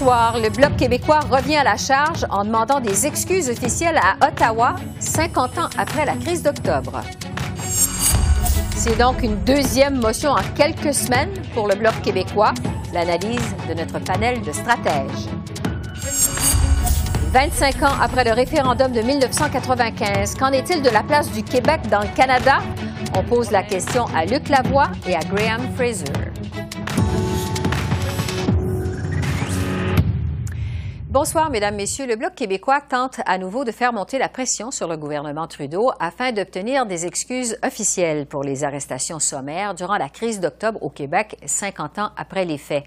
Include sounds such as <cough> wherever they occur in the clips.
Soir, le Bloc québécois revient à la charge en demandant des excuses officielles à Ottawa 50 ans après la crise d'octobre. C'est donc une deuxième motion en quelques semaines pour le Bloc québécois, l'analyse de notre panel de stratèges. 25 ans après le référendum de 1995, qu'en est-il de la place du Québec dans le Canada? On pose la question à Luc Lavoie et à Graham Fraser. Bonsoir, Mesdames, Messieurs. Le Bloc québécois tente à nouveau de faire monter la pression sur le gouvernement Trudeau afin d'obtenir des excuses officielles pour les arrestations sommaires durant la crise d'octobre au Québec, 50 ans après les faits.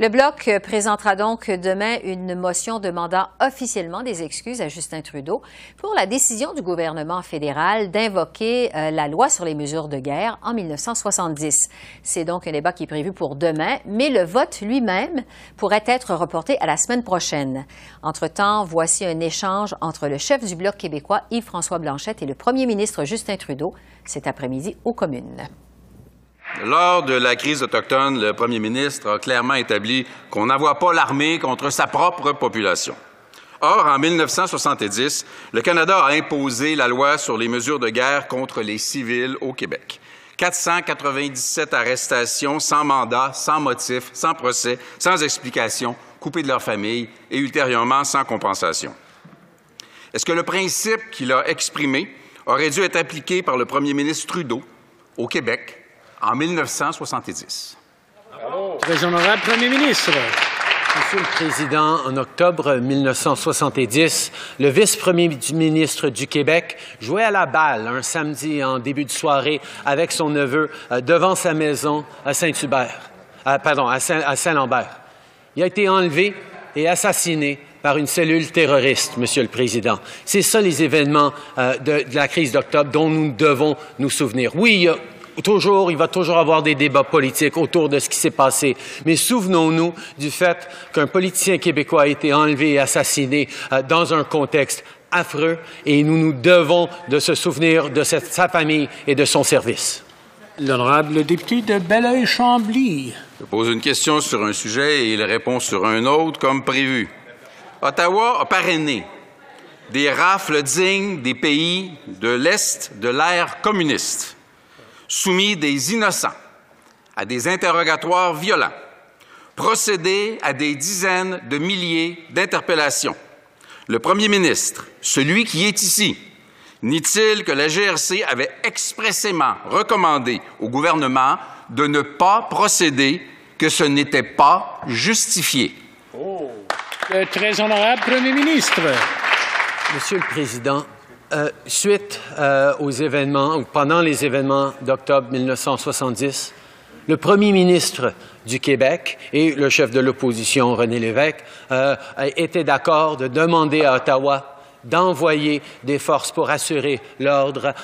Le Bloc présentera donc demain une motion demandant officiellement des excuses à Justin Trudeau pour la décision du gouvernement fédéral d'invoquer euh, la loi sur les mesures de guerre en 1970. C'est donc un débat qui est prévu pour demain, mais le vote lui-même pourrait être reporté à la semaine prochaine. Entre-temps, voici un échange entre le chef du Bloc québécois, Yves-François Blanchette, et le premier ministre Justin Trudeau cet après-midi aux communes. Lors de la crise autochtone, le premier ministre a clairement établi qu'on n'envoie pas l'armée contre sa propre population. Or, en 1970, le Canada a imposé la loi sur les mesures de guerre contre les civils au Québec. 497 arrestations sans mandat, sans motif, sans procès, sans explication, coupés de leur famille et ultérieurement sans compensation. Est-ce que le principe qu'il a exprimé aurait dû être appliqué par le premier ministre Trudeau au Québec? En 1970. Très honorable Premier ministre. Monsieur le Président, en octobre 1970, le vice-premier ministre du Québec jouait à la balle un samedi en début de soirée avec son neveu euh, devant sa maison à Saint-Hubert, euh, pardon, à Saint-Lambert. Il a été enlevé et assassiné par une cellule terroriste, Monsieur le Président. C'est ça les événements euh, de, de, la crise d'octobre dont nous devons nous souvenir. Oui, il y a toujours, il va toujours avoir des débats politiques autour de ce qui s'est passé. Mais souvenons-nous du fait qu'un politicien québécois a été enlevé et assassiné euh, dans un contexte affreux et nous nous devons de se souvenir de cette, sa famille et de son service. L'honorable député de Belleuil-Chambly. Je pose une question sur un sujet et il répond sur un autre comme prévu. Ottawa a parrainé des rafles dignes des pays de l'Est de l'ère communiste soumis des innocents à des interrogatoires violents, procédé à des dizaines de milliers d'interpellations. Le premier ministre, celui qui est ici, nie-t-il que la GRC avait expressément recommandé au gouvernement de ne pas procéder, que ce n'était pas justifié? Oh. Le très honorable Premier ministre. Monsieur le Président, euh, suite euh, aux événements, ou pendant les événements d'octobre 1970, le premier ministre du Québec et le chef de l'opposition, René Lévesque, euh, étaient d'accord de demander à Ottawa d'envoyer des forces pour assurer l'ordre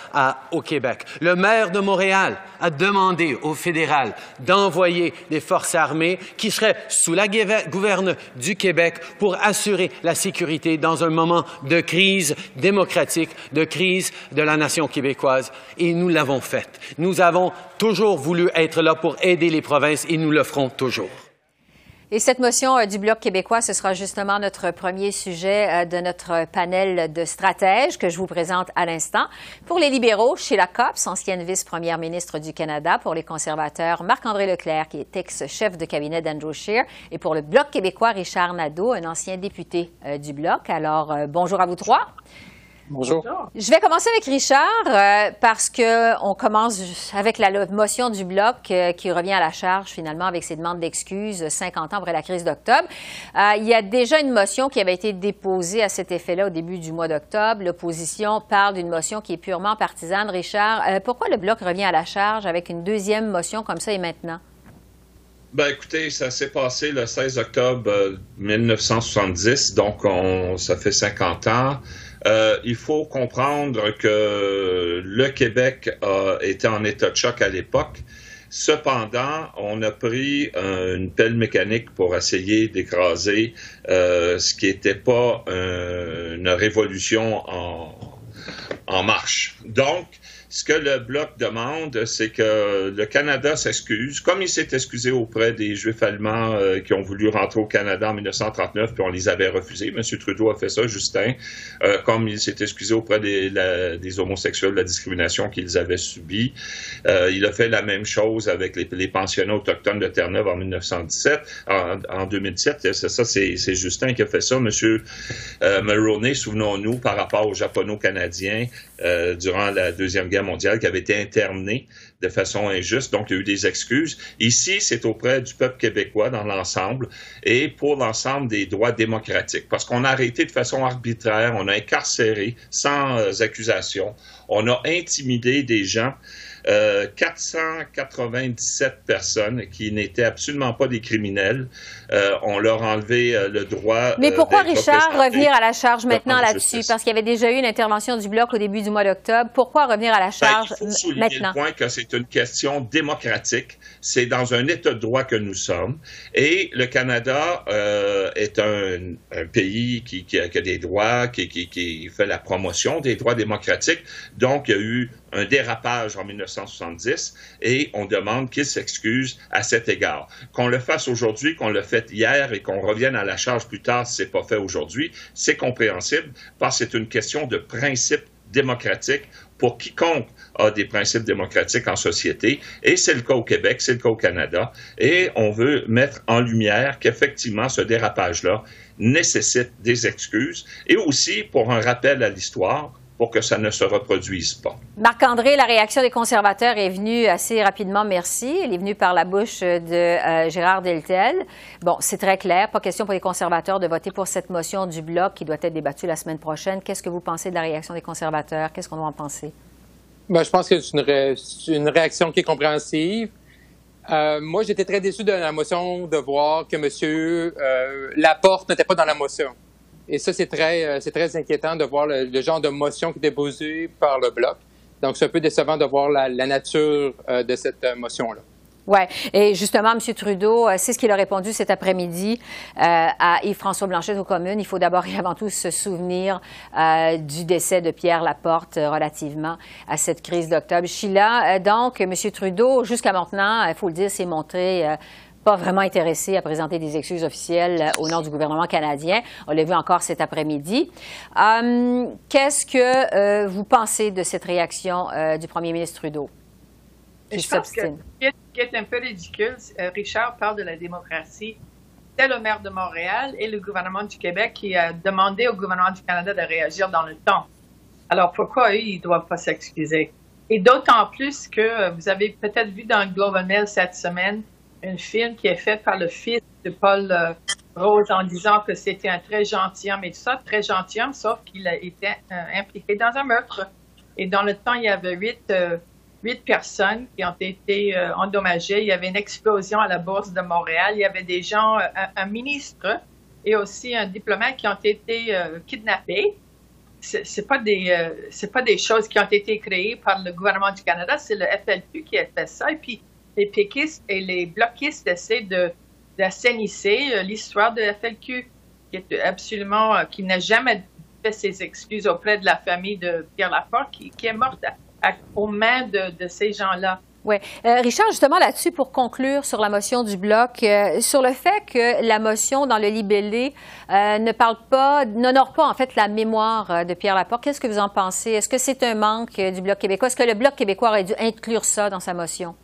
au Québec. Le maire de Montréal a demandé au fédéral d'envoyer des forces armées qui seraient sous la gouverne du Québec pour assurer la sécurité dans un moment de crise démocratique, de crise de la nation québécoise. Et nous l'avons fait. Nous avons toujours voulu être là pour aider les provinces et nous le ferons toujours. Et cette motion euh, du Bloc québécois, ce sera justement notre premier sujet euh, de notre panel de stratèges que je vous présente à l'instant. Pour les libéraux, Sheila Copps, ancienne vice-première ministre du Canada. Pour les conservateurs, Marc-André Leclerc, qui est ex-chef de cabinet d'Andrew Scheer. Et pour le Bloc québécois, Richard Nadeau, un ancien député euh, du Bloc. Alors, bonjour à vous trois. Bonjour. Je vais commencer avec Richard euh, parce que on commence avec la motion du bloc euh, qui revient à la charge finalement avec ses demandes d'excuses 50 ans après la crise d'octobre. Euh, il y a déjà une motion qui avait été déposée à cet effet-là au début du mois d'octobre. L'opposition parle d'une motion qui est purement partisane. Richard, pourquoi le bloc revient à la charge avec une deuxième motion comme ça et maintenant? Ben écoutez, ça s'est passé le 16 octobre 1970, donc on, ça fait 50 ans. Euh, il faut comprendre que le Québec a été en état de choc à l'époque. Cependant, on a pris une pelle mécanique pour essayer d'écraser ce qui n'était pas une révolution en, en marche. Donc, ce que le Bloc demande, c'est que le Canada s'excuse, comme il s'est excusé auprès des Juifs allemands euh, qui ont voulu rentrer au Canada en 1939, puis on les avait refusés. M. Trudeau a fait ça, Justin, euh, comme il s'est excusé auprès des, homosexuels de la discrimination qu'ils avaient subie. Euh, il a fait la même chose avec les, les pensionnats autochtones de Terre-Neuve en 1917, en, en 2017. C'est ça, c'est Justin qui a fait ça. M. Mulroney, souvenons-nous, par rapport aux Japono-Canadiens, durant la Deuxième Guerre mondiale qui avait été interné de façon injuste. Donc, il y a eu des excuses. Ici, c'est auprès du peuple québécois dans l'ensemble et pour l'ensemble des droits démocratiques. Parce qu'on a arrêté de façon arbitraire, on a incarcéré sans euh, accusation, on a intimidé des gens. 497 euh, personnes qui n'étaient absolument pas des criminels. Euh, on leur a enlevé euh, le droit. Mais pourquoi, Richard, revenir à la charge maintenant là-dessus? Parce qu'il y avait déjà eu une intervention du Bloc au début du mois d'octobre. Pourquoi revenir à la ben, charge il faut souligner le point que c'est une question démocratique. C'est dans un État de droit que nous sommes. Et le Canada est un, pays qui, a, des droits, qui, qui fait la promotion des droits démocratiques. Donc, il y a eu un dérapage en 1970 et on demande qu'il s'excuse à cet égard. Qu'on le fasse aujourd'hui, qu'on le fait hier et qu'on revienne à la charge plus tard si c'est pas fait aujourd'hui, c'est compréhensible parce que c'est une question de principe démocratique pour quiconque a des principes démocratiques en société. Et c'est le cas au Québec, c'est le cas au Canada. Et on veut mettre en lumière qu'effectivement, ce dérapage-là nécessite des excuses et aussi pour un rappel à l'histoire pour que ça ne se reproduise pas. Marc-André, la réaction des conservateurs est venue assez rapidement, merci. Elle est venue par la bouche de euh, Gérard Deltel. Bon, c'est très clair, pas question pour les conservateurs de voter pour cette motion du Bloc qui doit être débattue la semaine prochaine. Qu'est-ce que vous pensez de la réaction des conservateurs? Qu'est-ce qu'on doit en penser? Ben, je pense que c'est une, réaction qui est compréhensive. Euh, moi, j'étais très déçu de la motion de voir que M. Euh, Laporte n'était pas dans la motion. Et ça, c'est très, euh, c'est très inquiétant de voir le, genre de motion qui est déposée par le Bloc. Donc, c'est un peu décevant de voir la, nature euh, de cette euh, motion-là. Oui. Et justement, M. Trudeau, c'est ce qu'il a répondu cet après-midi à Yves-François Blanchet aux communes. Il faut d'abord et avant tout se souvenir du décès de Pierre Laporte relativement à cette crise d'octobre. Sheila, donc, M. Trudeau, jusqu'à maintenant, il faut le dire, s'est montré pas vraiment intéressé à présenter des excuses officielles euh, au nom du gouvernement canadien. On l'a vu encore cet après-midi. Euh, qu'est-ce que euh, vous pensez de cette réaction du premier ministre Trudeau? Je pense que ce qui est un peu ridicule, Richard parle de la démocratie. C'est le maire de Montréal et le gouvernement du Québec qui a demandé au gouvernement du Canada de réagir dans le temps. Alors pourquoi eux, ils ne doivent pas s'excuser? Et d'autant plus que vous avez peut-être vu dans le Global Mail cette semaine un film qui est fait par le fils de Paul euh, Rose en disant que c'était un très gentilhomme et tout ça, très gentilhomme, sauf qu'il a été euh, impliqué dans un meurtre. Et dans le temps, il y avait huit, euh, personnes qui ont été endommagées. Il y avait une explosion à la Bourse de Montréal. Il y avait des gens, un, ministre et aussi un diplomate qui ont été kidnappés. C'est pas des pas des choses qui ont été créées par le gouvernement du Canada, c'est le FLQ qui a fait ça. Et puis les péquistes et les bloquistes essaient de d'assainir l'histoire de la FLQ, qui est absolument, euh, qui n'a jamais fait ses excuses auprès de la famille de Pierre Laporte, qui, est morte aux mains de, ces gens-là. Oui. Euh, Richard, justement là-dessus, pour conclure sur la motion du bloc, euh, sur le fait que la motion dans le libellé ne parle pas, n'honore pas en fait la mémoire de Pierre Laporte, qu'est-ce que vous en pensez? Est-ce que c'est un manque du bloc québécois? Est-ce que le bloc québécois aurait dû inclure ça dans sa motion?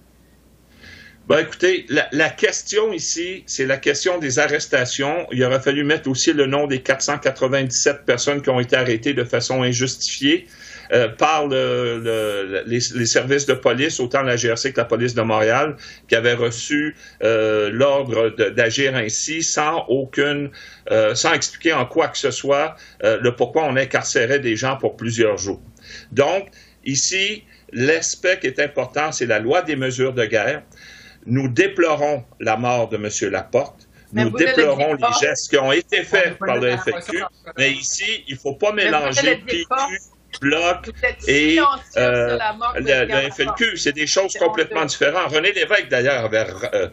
Ben, écoutez, la, question ici, c'est la question des arrestations. Il aurait fallu mettre aussi le nom des 497 personnes qui ont été arrêtées de façon injustifiée euh, par les, services de police, autant la GRC que la police de Montréal, qui avaient reçu euh, l'ordre d'agir ainsi sans aucune, euh, sans expliquer en quoi que ce soit le pourquoi on incarcérait des gens pour plusieurs jours. Donc, ici, l'aspect qui est important, c'est la loi des mesures de guerre. Nous déplorons la mort de M. Laporte. nous déplorons les gestes qui ont été faits par le FLQ, mais ici, il ne faut pas mélanger PQ, Bloc et euh, le, FLQ. C'est des choses complètement différentes. René Lévesque, d'ailleurs, avait euh,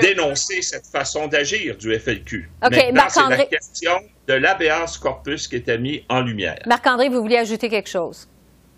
dénoncé cette façon d'agir du FLQ. Maintenant, c'est la question de l'ABS corpus qui était mis en lumière. Marc-André, vous vouliez ajouter quelque chose?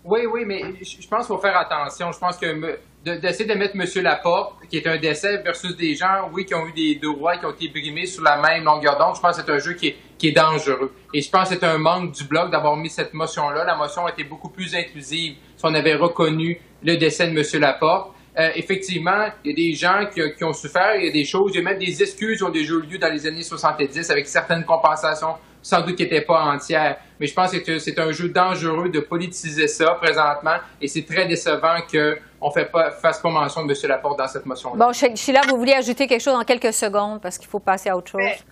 Oui, oui, mais je pense qu'il faut faire attention. Je pense que d'essayer de, mettre M. Laporte, qui est un décès, versus des gens, oui, qui ont eu des droits, qui ont été brimés sur la même longueur d'onde, je pense que c'est un jeu qui est, qui est dangereux. Et je pense que c'est un manque du Bloc d'avoir mis cette motion-là. La motion était beaucoup plus inclusive si on avait reconnu le décès de M. Laporte. Euh, effectivement, il y a des gens qui, qui, ont souffert, il y a des choses, il y a même des excuses qui ont déjà eu lieu dans les années 70 avec certaines compensations sans doute qui n'étaient pas entières. Mais je pense que c'est un jeu dangereux de politiser ça présentement et c'est très décevant qu'on ne pas, fasse pas mention de M. Laporte dans cette motion-là. Bon, Sheila, vous vouliez ajouter quelque chose en quelques secondes parce qu'il faut passer à autre chose?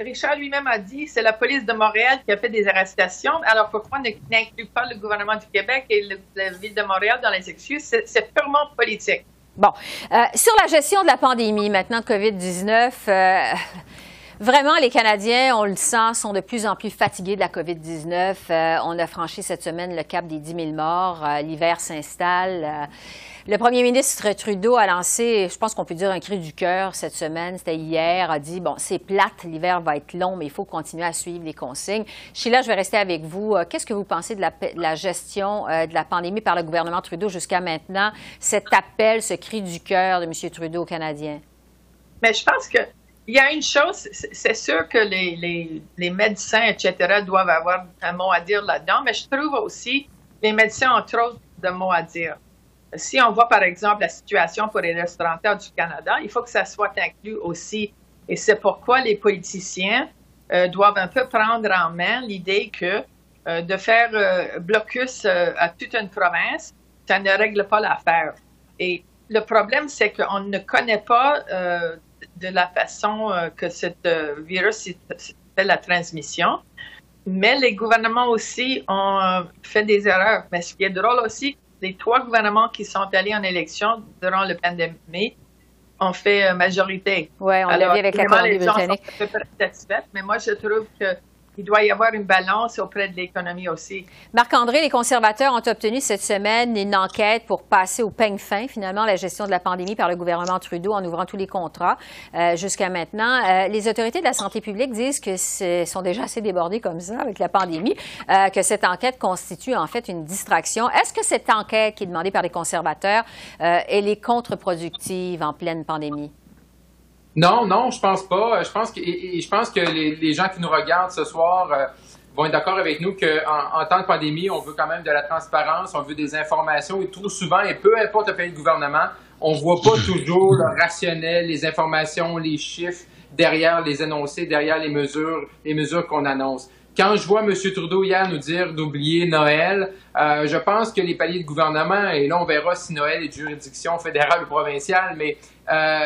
Richard lui-même a dit c'est la police de Montréal qui a fait des arrestations. Alors pourquoi n'inclut pas le gouvernement du Québec et la ville de Montréal dans les excuses? C'est purement politique. Bon. Euh, sur la gestion de la pandémie maintenant de COVID-19, euh, Vraiment, les Canadiens, on le sent, sont de plus en plus fatigués de la COVID-19. Euh, on a franchi cette semaine le cap des 10 000 morts. Euh, l'hiver s'installe. Euh, le premier ministre Trudeau a lancé, je pense qu'on peut dire un cri du cœur cette semaine, c'était hier, a dit, bon, c'est plate, l'hiver va être long, mais il faut continuer à suivre les consignes. Sheila, je vais rester avec vous. Qu'est-ce que vous pensez de la, la gestion de la pandémie par le gouvernement Trudeau jusqu'à maintenant, cet appel, ce cri du cœur de M. Trudeau aux Canadiens? Mais je pense que il y a une chose, c'est sûr que les, les, les, médecins, etc., doivent avoir un mot à dire là-dedans, mais je trouve aussi les médecins ont trop de mots à dire. Si on voit par exemple la situation pour les restaurateurs du Canada, il faut que ça soit inclus aussi. Et c'est pourquoi les politiciens euh, doivent un peu prendre en main l'idée que euh, de faire euh, blocus à toute une province, ça ne règle pas l'affaire. Et le problème, c'est qu'on ne connaît pas de la façon euh, que ce euh, virus fait la transmission. Mais les gouvernements aussi ont euh, fait des erreurs. Mais ce qui est drôle aussi, les trois gouvernements qui sont allés en élection durant la pandémie ont fait majorité. Oui, on l'a vu avec la Colombie-Britannique. Mais moi, je trouve que il doit y avoir une balance auprès de l'économie aussi. Marc-André, les conservateurs ont obtenu cette semaine une enquête pour passer au peigne fin, finalement, la gestion de la pandémie par le gouvernement Trudeau en ouvrant tous les contrats euh, jusqu'à maintenant. Euh, les autorités de la santé publique disent que sont déjà assez débordées comme ça avec la pandémie, euh, que cette enquête constitue en fait une distraction. Est-ce que cette enquête qui est demandée par les conservateurs, elle est contre-productive en pleine pandémie? Non, non, je pense pas. Je pense que, je pense que les, gens qui nous regardent ce soir euh, vont être d'accord avec nous qu'en en temps de pandémie, on veut quand même de la transparence, on veut des informations et trop souvent, et peu importe le pays de gouvernement, on voit pas <laughs> toujours le rationnel, les informations, les chiffres derrière les énoncés, derrière les mesures, les mesures qu'on annonce. Quand je vois M. Trudeau hier nous dire d'oublier Noël, euh, je pense que les paliers de gouvernement, et là on verra si Noël est de juridiction fédérale ou provinciale, mais euh,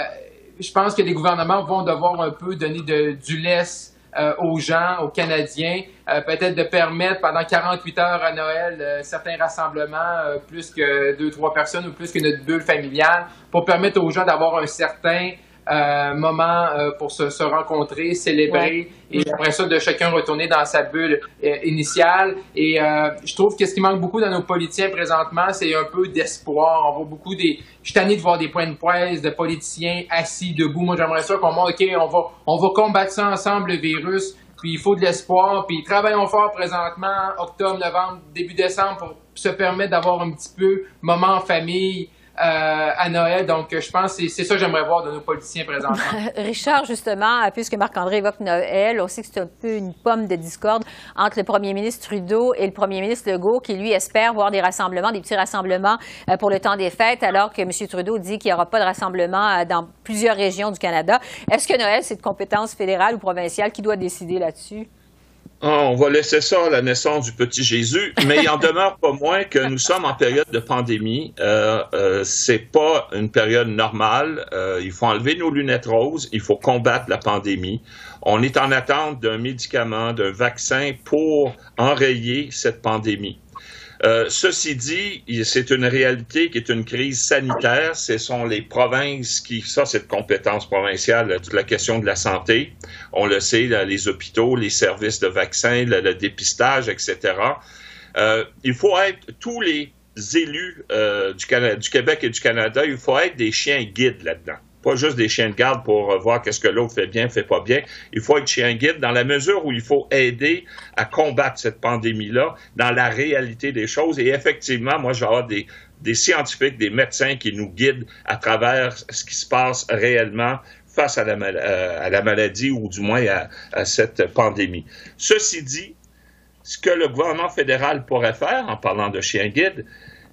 je pense que les gouvernements vont devoir un peu donner de, du laisse euh, aux gens, aux Canadiens, euh, peut-être de permettre pendant 48 heures à Noël euh, certains rassemblements, plus que deux, trois personnes ou plus que notre bulle familiale, pour permettre aux gens d'avoir un certain euh, moment euh, pour se, se, rencontrer, célébrer et après ça de chacun retourner dans sa bulle euh, initiale. Et je trouve que ce qui manque beaucoup dans nos politiciens présentement, c'est un peu d'espoir. On voit beaucoup des. Je suis tanné de voir des points de presse de politiciens assis debout. Moi, j'aimerais ça qu'on montre, OK, on va, on va combattre ça ensemble, le virus. Puis il faut de l'espoir. Puis travaillons fort présentement, octobre, novembre, début décembre, pour se permettre d'avoir un petit peu moment en famille. Euh, à Noël. Donc, je pense que c'est ça que j'aimerais voir de nos politiciens présentement. <laughs> Richard, justement, puisque Marc-André évoque Noël, on sait que c'est un peu une pomme de discorde entre le premier ministre Trudeau et le premier ministre Legault, qui, lui, espère voir des rassemblements, des petits rassemblements euh, pour le temps des fêtes, alors que M. Trudeau dit qu'il n'y aura pas de rassemblement euh, dans plusieurs régions du Canada. Est-ce que Noël, c'est de compétence fédérale ou provinciale? Qui doit décider là-dessus? Ah, on va laisser ça à la naissance du petit Jésus, mais il en <laughs> demeure pas moins que nous sommes en période de pandémie. Euh, euh, c'est pas une période normale. Euh, il faut enlever nos lunettes roses. Il faut combattre la pandémie. On est en attente d'un médicament, d'un vaccin pour enrayer cette pandémie. Euh, ceci dit, c'est une réalité qui est une crise sanitaire. Ce sont les provinces qui, ça, c'est de compétence provinciale, toute la question de la santé. On le sait, les hôpitaux, les services de vaccins, le, dépistage, etc. Euh, il faut être tous les élus euh, du, du Québec et du Canada, il faut être des chiens guides là-dedans pas juste des chiens de garde pour euh, voir qu'est-ce que l'autre fait bien, fait pas bien. Il faut être chien guide dans la mesure où il faut aider à combattre cette pandémie-là dans la réalité des choses. Et effectivement, moi, je des, des scientifiques, des médecins qui nous guident à travers ce qui se passe réellement face à la, euh, à la maladie ou du moins à, à cette pandémie. Ceci dit, ce que le gouvernement fédéral pourrait faire en parlant de chien guide,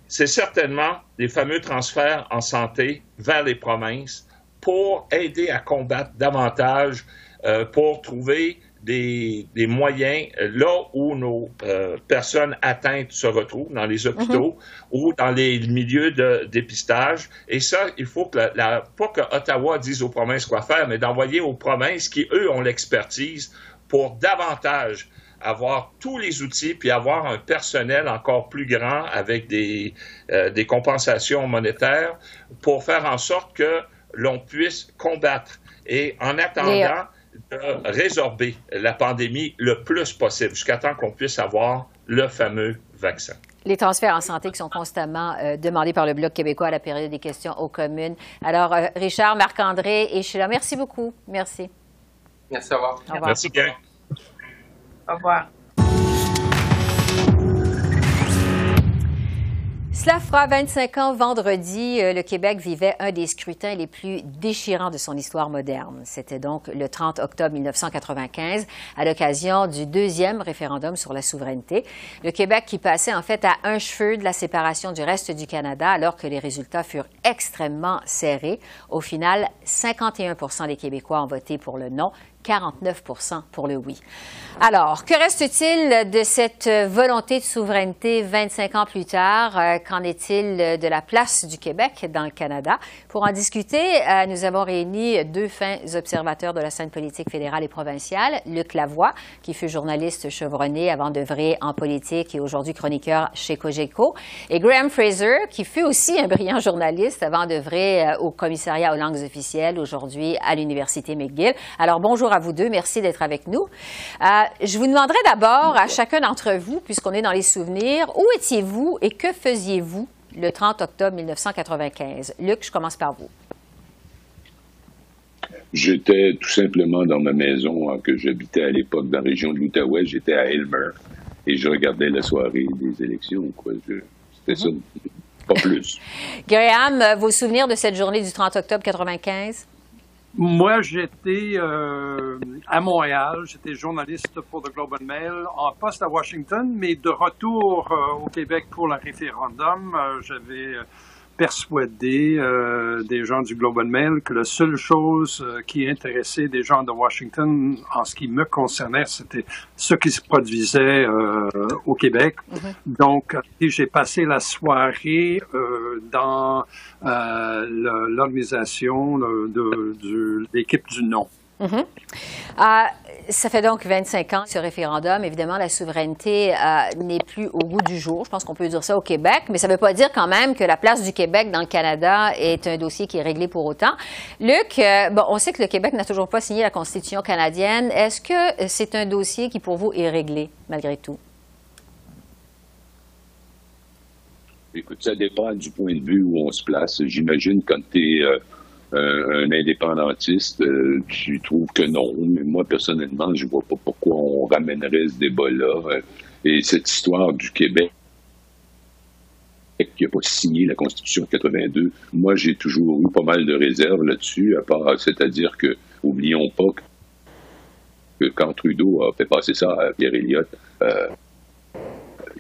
c'est certainement des fameux transferts en santé vers les provinces pour aider à combattre davantage, euh, pour trouver des, moyens euh, là où nos euh, personnes atteintes se retrouvent, dans les hôpitaux mhm. ou dans les milieux de dépistage. Et ça, il faut que la, pas que Ottawa dise aux provinces quoi faire, mais d'envoyer aux provinces qui, eux, ont l'expertise pour davantage avoir tous les outils puis avoir un personnel encore plus grand avec des, des compensations monétaires pour faire en sorte que l'on puisse combattre et en attendant de résorber la pandémie le plus possible jusqu'à temps qu'on puisse avoir le fameux vaccin. Les transferts en santé qui sont constamment euh, demandés par le Bloc québécois à la période des questions aux communes. Alors, euh, Richard, Marc-André et Sheila, merci beaucoup. Merci. Merci, au revoir. Au revoir. Merci, bien. Au revoir. Cela fera 25 ans vendredi. Euh, le Québec vivait un des scrutins les plus déchirants de son histoire moderne. C'était donc le 30 octobre 1995, à l'occasion du deuxième référendum sur la souveraineté. Le Québec qui passait en fait à un cheveu de la séparation du reste du Canada, alors que les résultats furent extrêmement serrés. Au final, 51 des Québécois ont voté pour le non, 49% pour le oui. Alors, que reste-t-il de cette volonté de souveraineté 25 ans plus tard? Euh, qu'en est-il de la place du Québec dans le Canada? Pour en discuter, euh, nous avons réuni deux fins observateurs de la scène politique fédérale et provinciale. Luc Lavoie, qui fut journaliste chevronné avant d'œuvrer en politique et aujourd'hui chroniqueur chez Cogeco, et Graham Fraser, qui fut aussi un brillant journaliste avant d'œuvrer euh, au commissariat aux langues officielles, aujourd'hui à l'Université McGill. Alors, bonjour à vous deux. Merci d'être avec nous. Euh, je vous demanderai d'abord à chacun d'entre vous, puisqu'on est dans les souvenirs, où étiez-vous et que faisiez-vous le 30 octobre 1995? Luc, je commence par vous. J'étais tout simplement dans ma maison hein, que j'habitais à l'époque dans la région de l'Outaouais. J'étais à Elmer et je regardais la soirée des élections. C'était ça, pas plus. <laughs> Graham, vos souvenirs de cette journée du 30 octobre 1995? Moi, j'étais euh, à Montréal, j'étais journaliste pour The Globe and Mail, en poste à Washington, mais de retour euh, au Québec pour le référendum. Euh, j'avais persuadé euh, des gens du Globe and Mail que la seule chose euh, qui intéressait des gens de Washington en ce qui me concernait, c'était ce qui se produisait euh, au Québec. Mm-hmm. Donc, j'ai passé la soirée dans l'organisation de, l'équipe du Mm-hmm. Ah, ça fait donc 25 ans ce référendum. Évidemment, la souveraineté euh, n'est plus au goût du jour. Je pense qu'on peut dire ça au Québec, mais ça ne veut pas dire quand même que la place du Québec dans le Canada est un dossier qui est réglé pour autant. Luc, euh, on sait que le Québec n'a toujours pas signé la Constitution canadienne. Est-ce que c'est un dossier qui, pour vous, est réglé malgré tout? Écoute, ça dépend du point de vue où on se place. J'imagine quand tu es euh, un indépendantiste, euh, tu trouves que non. Mais moi, personnellement, je vois pas pourquoi on ramènerait ce débat-là. Euh, et cette histoire du Québec qui n'a pas signé la Constitution de 82, moi, j'ai toujours eu pas mal de réserves là-dessus, à part, c'est-à-dire que, oublions pas que, quand Trudeau a fait passer ça à Pierre Elliott,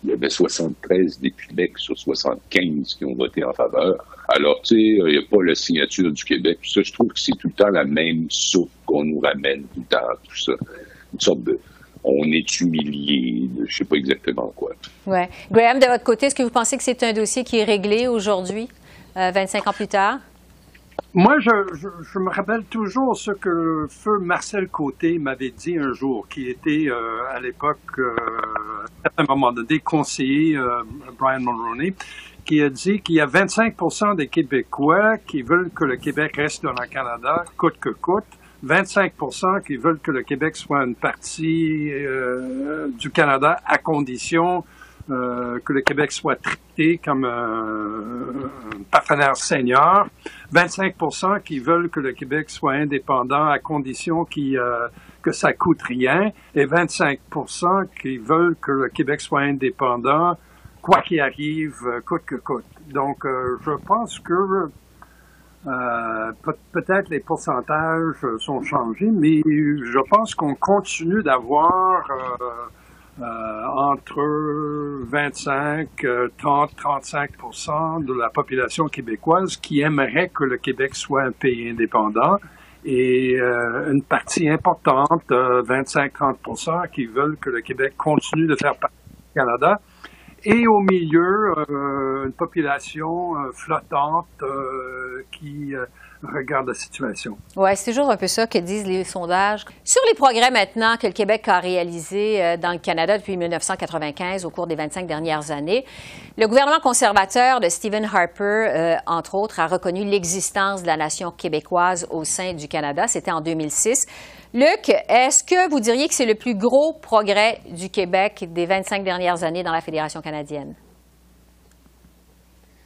il y avait 73 des Québec sur 75 qui ont voté en faveur. Alors, tu sais, il n'y a pas la signature du Québec. Ça, je trouve que c'est tout le temps la même soupe qu'on nous ramène tout le temps, tout ça. Une sorte de on est humilié, je ne sais pas exactement quoi. Oui. Graham, de votre côté, est-ce que vous pensez que c'est un dossier qui est réglé aujourd'hui, 25 euh, ans plus tard? Moi, je, me rappelle toujours ce que feu Marcel Côté m'avait dit un jour, qui était euh, à l'époque, euh, à un moment donné, conseiller euh, Brian Mulroney, qui a dit qu'il y a 25% des Québécois qui veulent que le Québec reste dans le Canada, coûte que coûte, 25% qui veulent que le Québec soit une partie du Canada à condition euh, que le Québec soit traité comme un, partenaire senior, 25% qui veulent que le Québec soit indépendant à condition euh, que ça coûte rien, et 25% qui veulent que le Québec soit indépendant quoi qu'il arrive, euh, coûte que coûte. Donc, je pense que peut-être les pourcentages sont changés, mais je pense qu'on continue d'avoir euh, entre 25, 30, 35 de la population québécoise qui aimerait que le Québec soit un pays indépendant et euh, une partie importante, 25-30% qui veulent que le Québec continue de faire partie du Canada. Et au milieu, euh, une population flottante qui regarde la situation. Oui, c'est toujours un peu ça que disent les sondages. Sur les progrès maintenant que le Québec a réalisés euh, dans le Canada depuis 1995 au cours des 25 dernières années, le gouvernement conservateur de Stephen Harper, euh, entre autres, a reconnu l'existence de la nation québécoise au sein du Canada. C'était en 2006. Luc, est-ce que vous diriez que c'est le plus gros progrès du Québec des 25 dernières années dans la Fédération canadienne?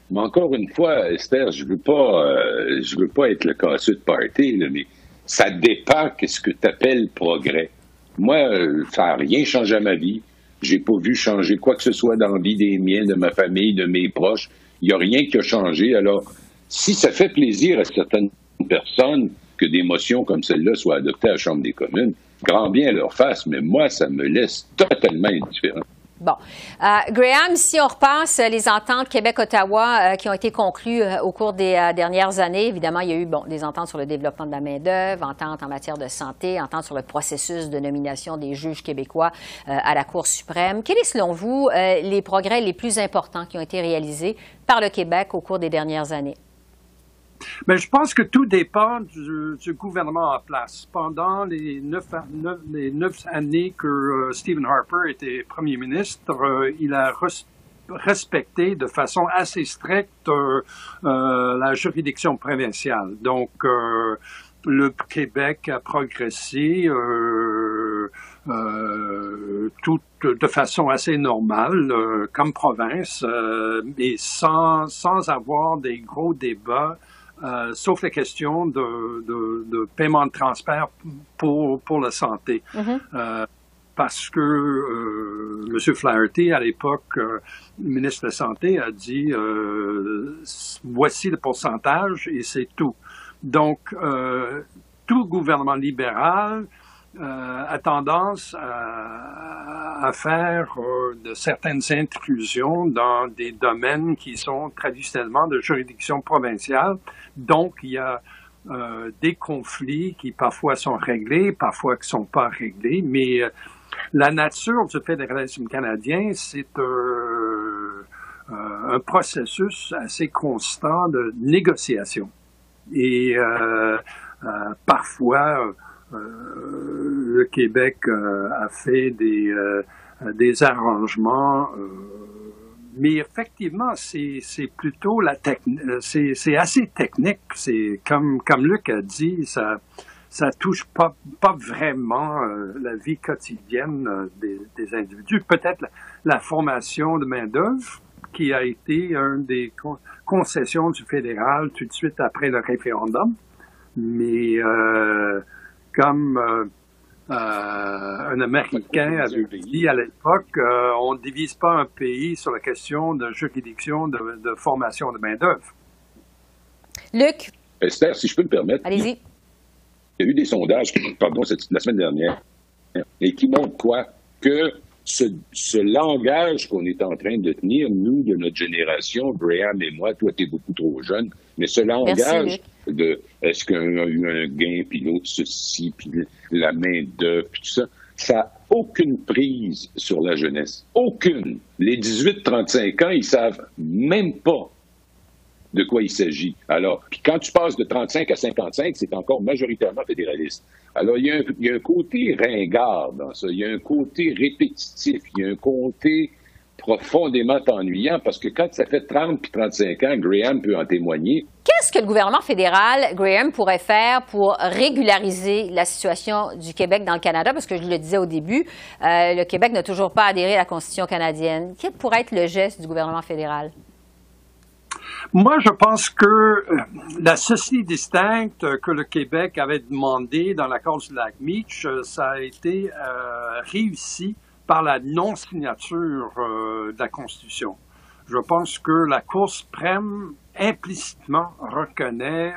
Mais encore une fois, Esther, je veux euh, je veux pas être le casseux de party, mais ça dépend qu'est-ce que tu appelles progrès. Moi, euh, ça n'a rien changé à ma vie. J'ai pas vu changer quoi que ce soit dans la vie des miens, de ma famille, de mes proches. Il n'y a rien qui a changé. Alors, si ça fait plaisir à certaines personnes que des motions comme celle-là soient adoptées à la Chambre des communes, grand bien leur face, mais moi, ça me laisse totalement indifférent. Bon. Euh, Graham, si on repasse les ententes Québec-Ottawa euh, qui ont été conclues euh, au cours des dernières années, évidemment, il y a eu bon, des ententes sur le développement de la main-d'œuvre, ententes en matière de santé, ententes sur le processus de nomination des juges québécois à la Cour suprême. Quels sont, selon vous, les progrès les plus importants qui ont été réalisés par le Québec au cours des dernières années? Mais je pense que tout dépend du, gouvernement en place. Pendant les neuf, années que euh, Stephen Harper était premier ministre, euh, il a respecté de façon assez stricte euh, la juridiction provinciale. Donc, le Québec a progressé tout de façon assez normale comme province, mais sans, sans avoir des gros débats euh, sauf les questions de, de, paiement de transfert pour, pour la santé. Mm-hmm. Euh, parce que euh, M. Flaherty, à l'époque, ministre de la Santé, a dit voici le pourcentage et c'est tout. Donc, tout gouvernement libéral euh, a tendance à, faire euh, de certaines intrusions dans des domaines qui sont traditionnellement de juridiction provinciale. Donc, il y a euh, des conflits qui parfois sont réglés, parfois qui ne sont pas réglés, mais la nature du fédéralisme canadien, c'est un processus assez constant de négociation. Et parfois, euh, le Québec euh, a fait des, euh, des arrangements mais effectivement, c'est, plutôt la technique, c'est, assez technique. C'est comme, comme Luc a dit, ça, ça touche pas, pas vraiment la vie quotidienne des, individus. Peut-être la, formation de main-d'œuvre, qui a été une des concessions du fédéral tout de suite après le référendum. Mais comme euh, euh, un Américain avait dit à l'époque, euh, on ne divise pas un pays sur la question de juridiction de, formation de main-d'œuvre. Luc? Esther, si je peux me permettre. Allez-y. Il y a eu des sondages, pardon, la semaine dernière, et qui montrent quoi? Que ce, ce langage qu'on est en train de tenir, nous, de notre génération, Brian et moi, toi, tu es beaucoup trop jeune, mais ce langage de est-ce y a eu un gain, puis l'autre ceci, puis la main d'œuvre, puis tout ça, ça n'a aucune prise sur la jeunesse. Aucune. Les 18-35 ans, ils savent même pas de quoi il s'agit. Alors, puis quand tu passes de 35 à 55, c'est encore majoritairement fédéraliste. Alors, il y, a un, côté ringard dans ça, il y a un côté répétitif, il y a un côté profondément ennuyant parce que quand ça fait 30 puis 35 ans, Graham peut en témoigner. Qu'est-ce que le gouvernement fédéral, Graham, pourrait faire pour régulariser la situation du Québec dans le Canada? Parce que je le disais au début, euh, le Québec n'a toujours pas adhéré à la Constitution canadienne. Quel pourrait être le geste du gouvernement fédéral? Moi, je pense que euh, la ceci distincte que le Québec avait demandé dans l'accord du lac Meach, euh, ça a été euh, réussi par la non-signature de la Constitution. Je pense que la Cour suprême implicitement reconnaît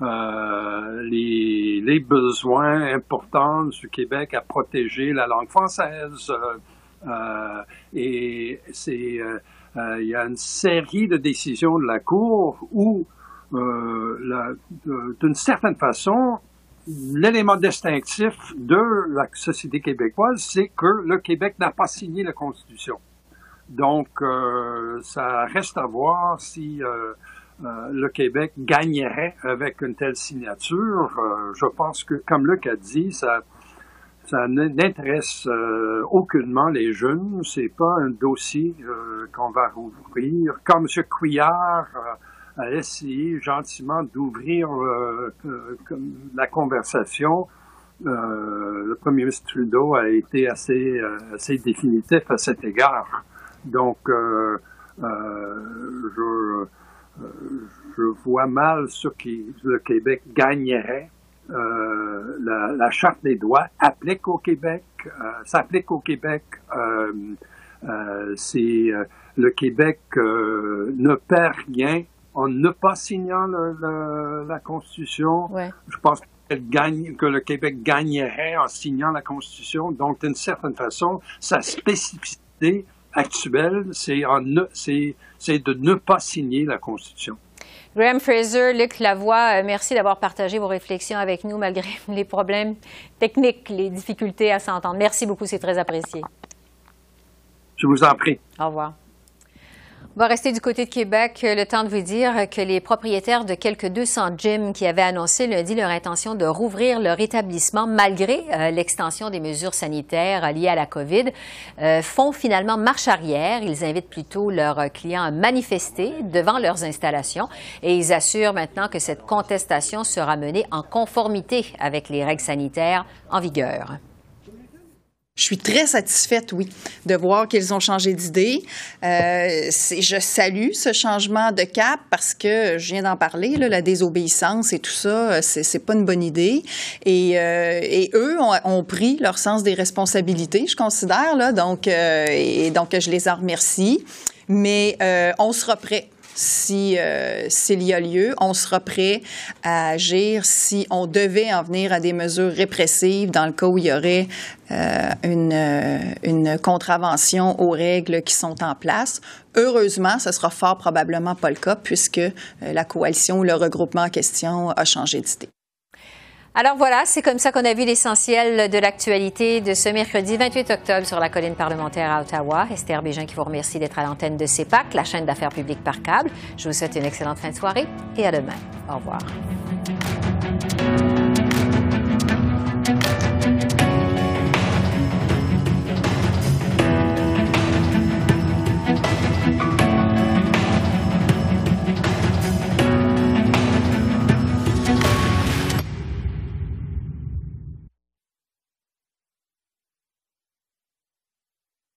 les, les, besoins importants du Québec à protéger la langue française. et c'est il y a une série de décisions de la Cour où, d'une certaine façon, l'élément distinctif de la société québécoise, c'est que le Québec n'a pas signé la Constitution. Donc, euh, ça reste à voir si euh, euh, le Québec gagnerait avec une telle signature. Euh, je pense que, comme Luc a dit, ça, ça n'intéresse euh, aucunement les jeunes. C'est pas un dossier qu'on va rouvrir. Comme M. Couillard a essayé gentiment d'ouvrir euh, euh, la conversation. Euh, le premier ministre Trudeau a été assez, assez définitif à cet égard. Donc, je, je vois mal ce qui le Québec gagnerait. La, la, charte des droits applique au Québec, s'applique au Québec. c'est le Québec ne perd rien en ne pas signant le, le, la Constitution. Ouais. Je pense gagne, que le Québec gagnerait en signant la Constitution. Donc, d'une certaine façon, sa spécificité actuelle, c'est de ne pas signer la Constitution. Graham Fraser, Luc Lavoie, euh, merci d'avoir partagé vos réflexions avec nous malgré <laughs> les problèmes techniques, les difficultés à s'entendre. Merci beaucoup, c'est très apprécié. Je vous en prie. Au revoir. On va du côté de Québec. Le temps de vous dire que les propriétaires de quelques 200 gyms qui avaient annoncé lundi leur intention de rouvrir leur établissement malgré euh, l'extension des mesures sanitaires liées à la COVID euh, font finalement marche arrière. Ils invitent plutôt leurs clients à manifester devant leurs installations et ils assurent maintenant que cette contestation sera menée en conformité avec les règles sanitaires en vigueur. Je suis très satisfaite, oui, de voir qu'ils ont changé d'idée. Euh, je salue ce changement de cap parce que je viens d'en parler, là, la désobéissance et tout ça, c'est pas une bonne idée. Et, euh, et eux ont, ont, pris leur sens des responsabilités, je considère, là, donc, euh, et donc je les en remercie. Mais euh, on sera prêt si euh, s'il y a lieu, on sera prêt à agir si on devait en venir à des mesures répressives dans le cas où il y aurait euh, une, euh, une contravention aux règles qui sont en place. Heureusement, ce sera fort probablement pas le cas puisque euh, la coalition ou le regroupement en question a changé d'idée. Alors voilà, c'est comme ça qu'on a vu l'essentiel de l'actualité de ce mercredi 28 octobre sur la colline parlementaire à Ottawa. Esther Bégin qui vous remercie d'être à l'antenne de CEPAC, la chaîne d'affaires publiques par câble. Je vous souhaite une excellente fin de soirée et à demain. Au revoir.